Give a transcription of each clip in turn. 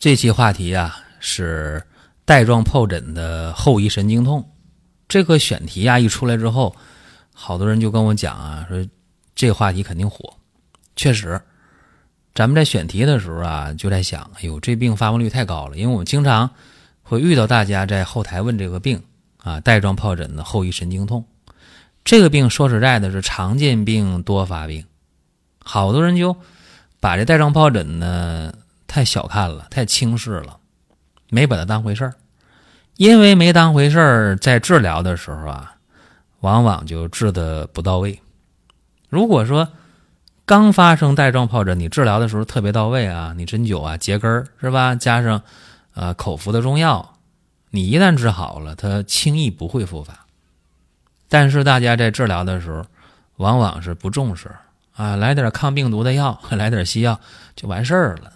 这期话题啊是带状疱疹的后遗神经痛。这个选题啊一出来之后，好多人就跟我讲啊，说这话题肯定火。确实，咱们在选题的时候啊就在想，哎呦，这病发病率太高了，因为我们经常会遇到大家在后台问这个病啊，带状疱疹的后遗神经痛。这个病说实在的是常见病多发病，好多人就把这带状疱疹呢。太小看了，太轻视了，没把它当回事儿。因为没当回事儿，在治疗的时候啊，往往就治的不到位。如果说刚发生带状疱疹，你治疗的时候特别到位啊，你针灸啊、桔根儿是吧？加上呃口服的中药，你一旦治好了，它轻易不会复发。但是大家在治疗的时候，往往是不重视啊，来点抗病毒的药，来点西药就完事儿了。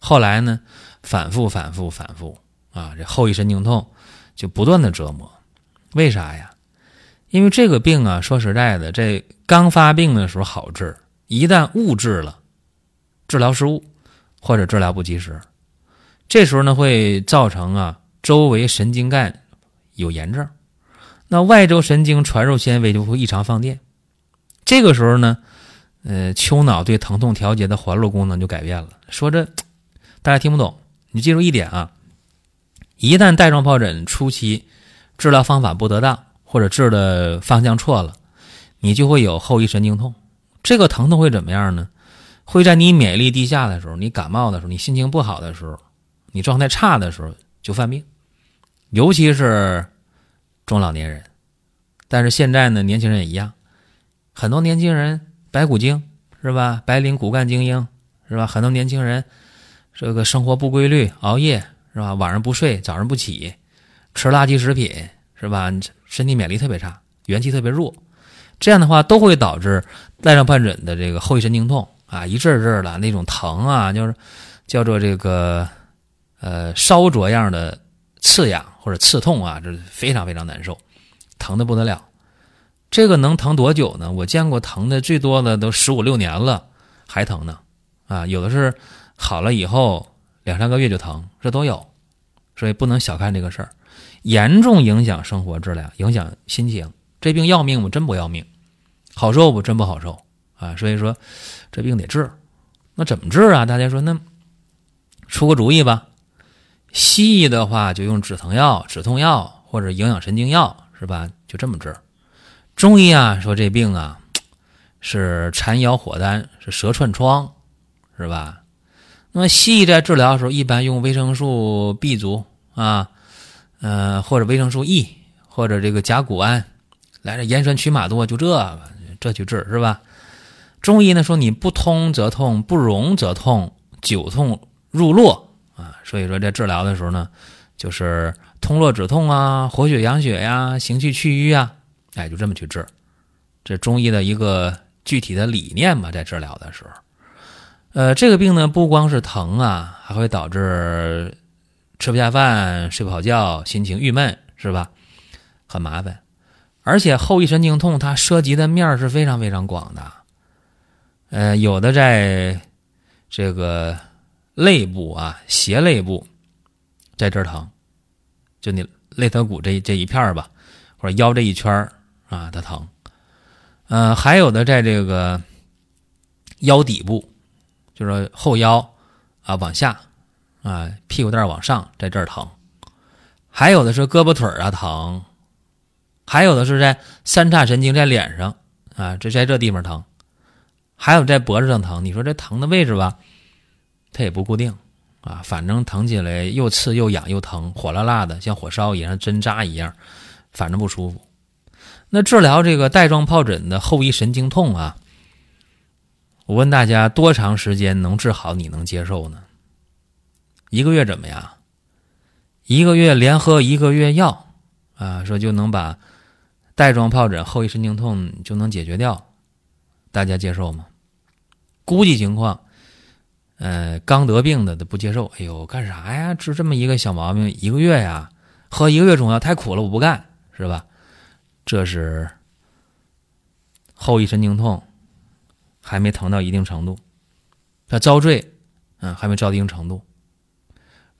后来呢，反复反复反复啊，这后遗神经痛就不断的折磨。为啥呀？因为这个病啊，说实在的，这刚发病的时候好治，一旦误治了，治疗失误或者治疗不及时，这时候呢会造成啊周围神经干有炎症，那外周神经传入纤维就会异常放电。这个时候呢，呃，丘脑对疼痛调节的环路功能就改变了。说这。大家听不懂，你记住一点啊！一旦带状疱疹初期治疗方法不得当，或者治的方向错了，你就会有后遗神经痛。这个疼痛会怎么样呢？会在你免疫力低下的时候，你感冒的时候，你心情不好的时候，你状态差的时候就犯病，尤其是中老年人。但是现在呢，年轻人也一样，很多年轻人白骨精是吧？白领骨干精英是吧？很多年轻人。这个生活不规律，熬夜是吧？晚上不睡，早上不起，吃垃圾食品是吧？身体免疫力特别差，元气特别弱，这样的话都会导致带状疱疹的这个后遗神经痛啊，一阵儿阵儿的那种疼啊，就是叫做这个呃烧灼样的刺痒或者刺痛啊，这非常非常难受，疼的不得了。这个能疼多久呢？我见过疼的最多的都十五六年了还疼呢，啊，有的是。好了以后两三个月就疼，这都有，所以不能小看这个事儿，严重影响生活质量，影响心情。这病要命吗？真不要命，好受不？真不好受啊！所以说这病得治，那怎么治啊？大家说那出个主意吧。西医的话就用止疼药、止痛药或者营养神经药，是吧？就这么治。中医啊说这病啊是缠腰火丹，是蛇串疮，是吧？那么西医在治疗的时候，一般用维生素 B 族啊，呃，或者维生素 E，或者这个甲钴胺，来这盐酸曲马多，就这个这去治是吧？中医呢说你不通则痛，不溶则痛，久痛入络啊，所以说在治疗的时候呢，就是通络止痛啊，活血养血呀，行气祛瘀啊，哎，就这么去治，这中医的一个具体的理念吧，在治疗的时候。呃，这个病呢，不光是疼啊，还会导致吃不下饭、睡不好觉、心情郁闷，是吧？很麻烦。而且后遗神经痛它涉及的面是非常非常广的。呃，有的在这个肋部啊，斜肋部，在这儿疼，就你肋头骨这这一片吧，或者腰这一圈啊，它疼。呃，还有的在这个腰底部。就是后腰啊往下啊屁股蛋往上在这儿疼，还有的是胳膊腿啊疼，还有的是在三叉神经在脸上啊这在这地方疼，还有在脖子上疼。你说这疼的位置吧，它也不固定啊，反正疼起来又刺又痒又疼，火辣辣的，像火烧一样，针扎一样，反正不舒服。那治疗这个带状疱疹的后遗神经痛啊。我问大家，多长时间能治好？你能接受呢？一个月怎么样？一个月连喝一个月药啊，说就能把带状疱疹后遗神经痛就能解决掉，大家接受吗？估计情况，呃，刚得病的都不接受。哎呦，干啥呀？治这么一个小毛病，一个月呀，喝一个月中药太苦了，我不干，是吧？这是后遗神经痛还没疼到一定程度，他遭罪，嗯，还没遭到一定程度。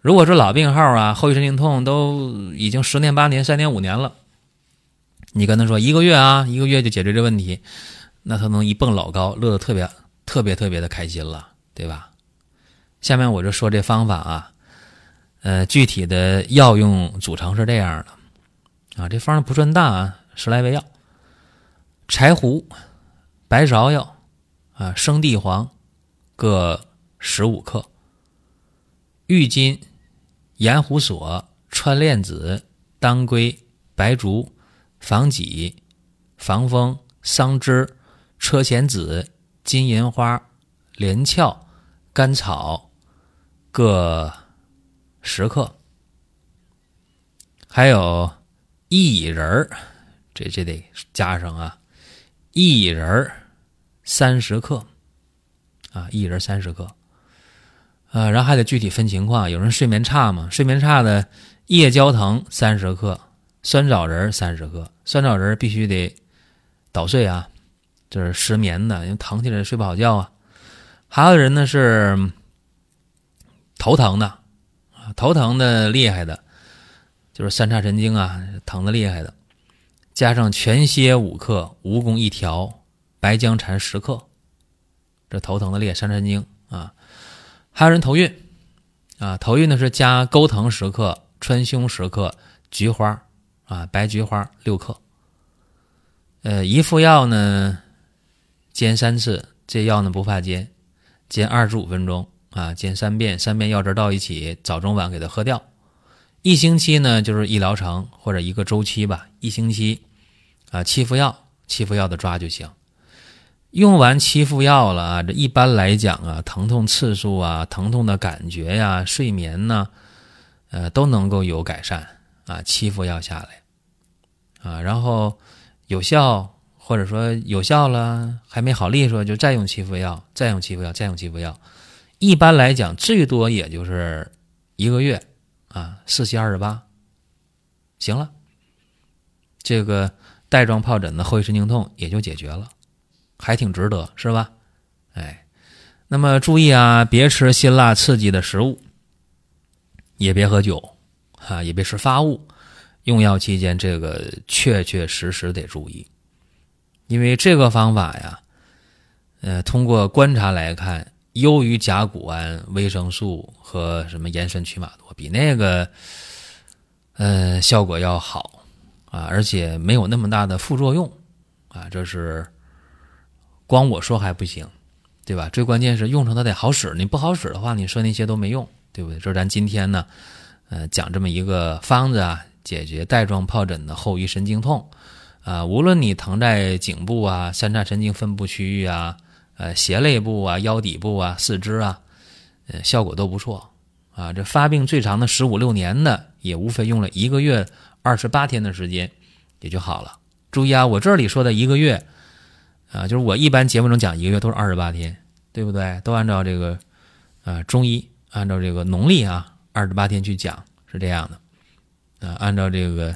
如果是老病号啊，后遗神经痛都已经十年八年、三年五年了，你跟他说一个月啊，一个月就解决这问题，那他能一蹦老高，乐得特别特别特别的开心了，对吧？下面我就说这方法啊，呃，具体的药用组成是这样的啊，这方不算大啊，十来味药：柴胡、白芍药啊、生地黄各十五克、郁金。盐胡索、川链子、当归、白术、防己、防风、桑枝、车前子、金银花、连翘、甘草各十克，还有薏仁儿，这这得加上啊，薏仁儿三十克，啊，一人三十克。呃，然后还得具体分情况，有人睡眠差嘛？睡眠差的，夜交藤三十克，酸枣仁三十克。酸枣仁必须得捣碎啊，就是失眠的，因为疼起来睡不好觉啊。还有人呢是头疼的，头疼的厉害的，就是三叉神经啊，疼的厉害的，加上全蝎五克，蜈蚣一条，白僵蝉十克，这头疼的厉害，三叉神经啊。还有人头晕，啊，头晕的是加钩藤十克、川芎十克、菊花，啊，白菊花六克。呃，一副药呢，煎三次，这药呢不怕煎，煎二十五分钟，啊，煎三遍，三遍药汁倒一起，早中晚给它喝掉。一星期呢就是一疗程或者一个周期吧，一星期，啊，七副药，七副药的抓就行。用完七副药了啊，这一般来讲啊，疼痛次数啊，疼痛的感觉呀，睡眠呢，呃，都能够有改善啊。七副药下来，啊，然后有效或者说有效了还没好利索，就再用七副药，再用七副药，再用七副药。一般来讲，最多也就是一个月啊，四七二十八，行了，这个带状疱疹的后遗神经痛也就解决了。还挺值得，是吧？哎，那么注意啊，别吃辛辣刺激的食物，也别喝酒，哈，也别吃发物。用药期间，这个确确实实得注意，因为这个方法呀，呃，通过观察来看，优于甲钴胺、维生素和什么盐酸曲马多，比那个，呃，效果要好啊，而且没有那么大的副作用啊，这是。光我说还不行，对吧？最关键是用上它得好使。你不好使的话，你说那些都没用，对不对？这是咱今天呢，呃，讲这么一个方子啊，解决带状疱疹的后遗神经痛啊。无论你疼在颈部啊、三叉神经分布区域啊、呃胁肋部啊、腰底部啊、四肢啊，呃，效果都不错啊。这发病最长的十五六年的，也无非用了一个月二十八天的时间，也就好了。注意啊，我这里说的一个月。啊，就是我一般节目中讲一个月都是二十八天，对不对？都按照这个，啊，中医按照这个农历啊，二十八天去讲是这样的，啊，按照这个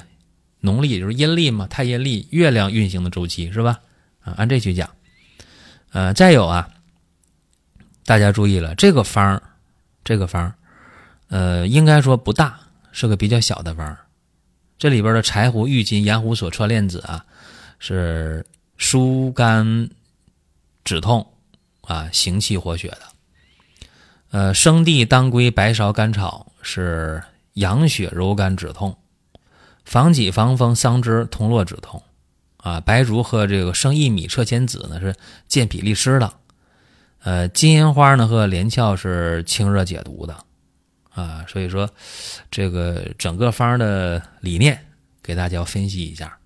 农历就是阴历嘛，太阴历月亮运行的周期是吧？啊，按这去讲。呃，再有啊，大家注意了，这个方儿这个方儿呃，应该说不大，是个比较小的方儿这里边的柴胡、郁金、盐胡索、川链子啊，是。疏肝止痛啊，行气活血的。呃，生地、当归、白芍、甘草是养血柔肝止痛，防己、防风、桑枝、通络止痛啊。白术和这个生薏米、车前子呢是健脾利湿的。呃，金银花呢和连翘是清热解毒的啊。所以说，这个整个方的理念给大家分析一下。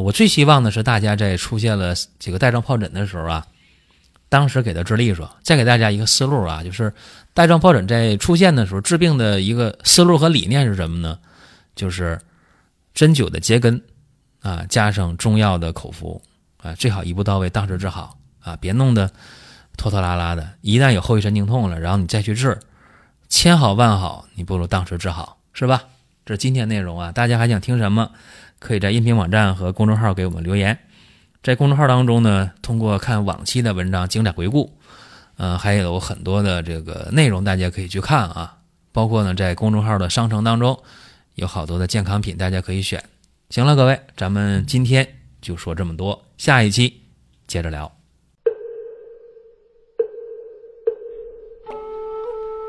我最希望的是，大家在出现了几个带状疱疹的时候啊，当时给他治利索。再给大家一个思路啊，就是带状疱疹在出现的时候，治病的一个思路和理念是什么呢？就是针灸的结根啊，加上中药的口服啊，最好一步到位，当时治好啊，别弄得拖拖拉拉的。一旦有后遗神经痛了，然后你再去治，千好万好，你不如当时治好，是吧？这是今天内容啊，大家还想听什么？可以在音频网站和公众号给我们留言。在公众号当中呢，通过看往期的文章精彩回顾，呃，还有很多的这个内容，大家可以去看啊。包括呢，在公众号的商城当中，有好多的健康品，大家可以选。行了，各位，咱们今天就说这么多，下一期接着聊。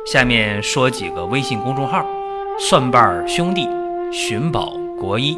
下面说几个微信公众号：蒜瓣兄弟、寻宝国医、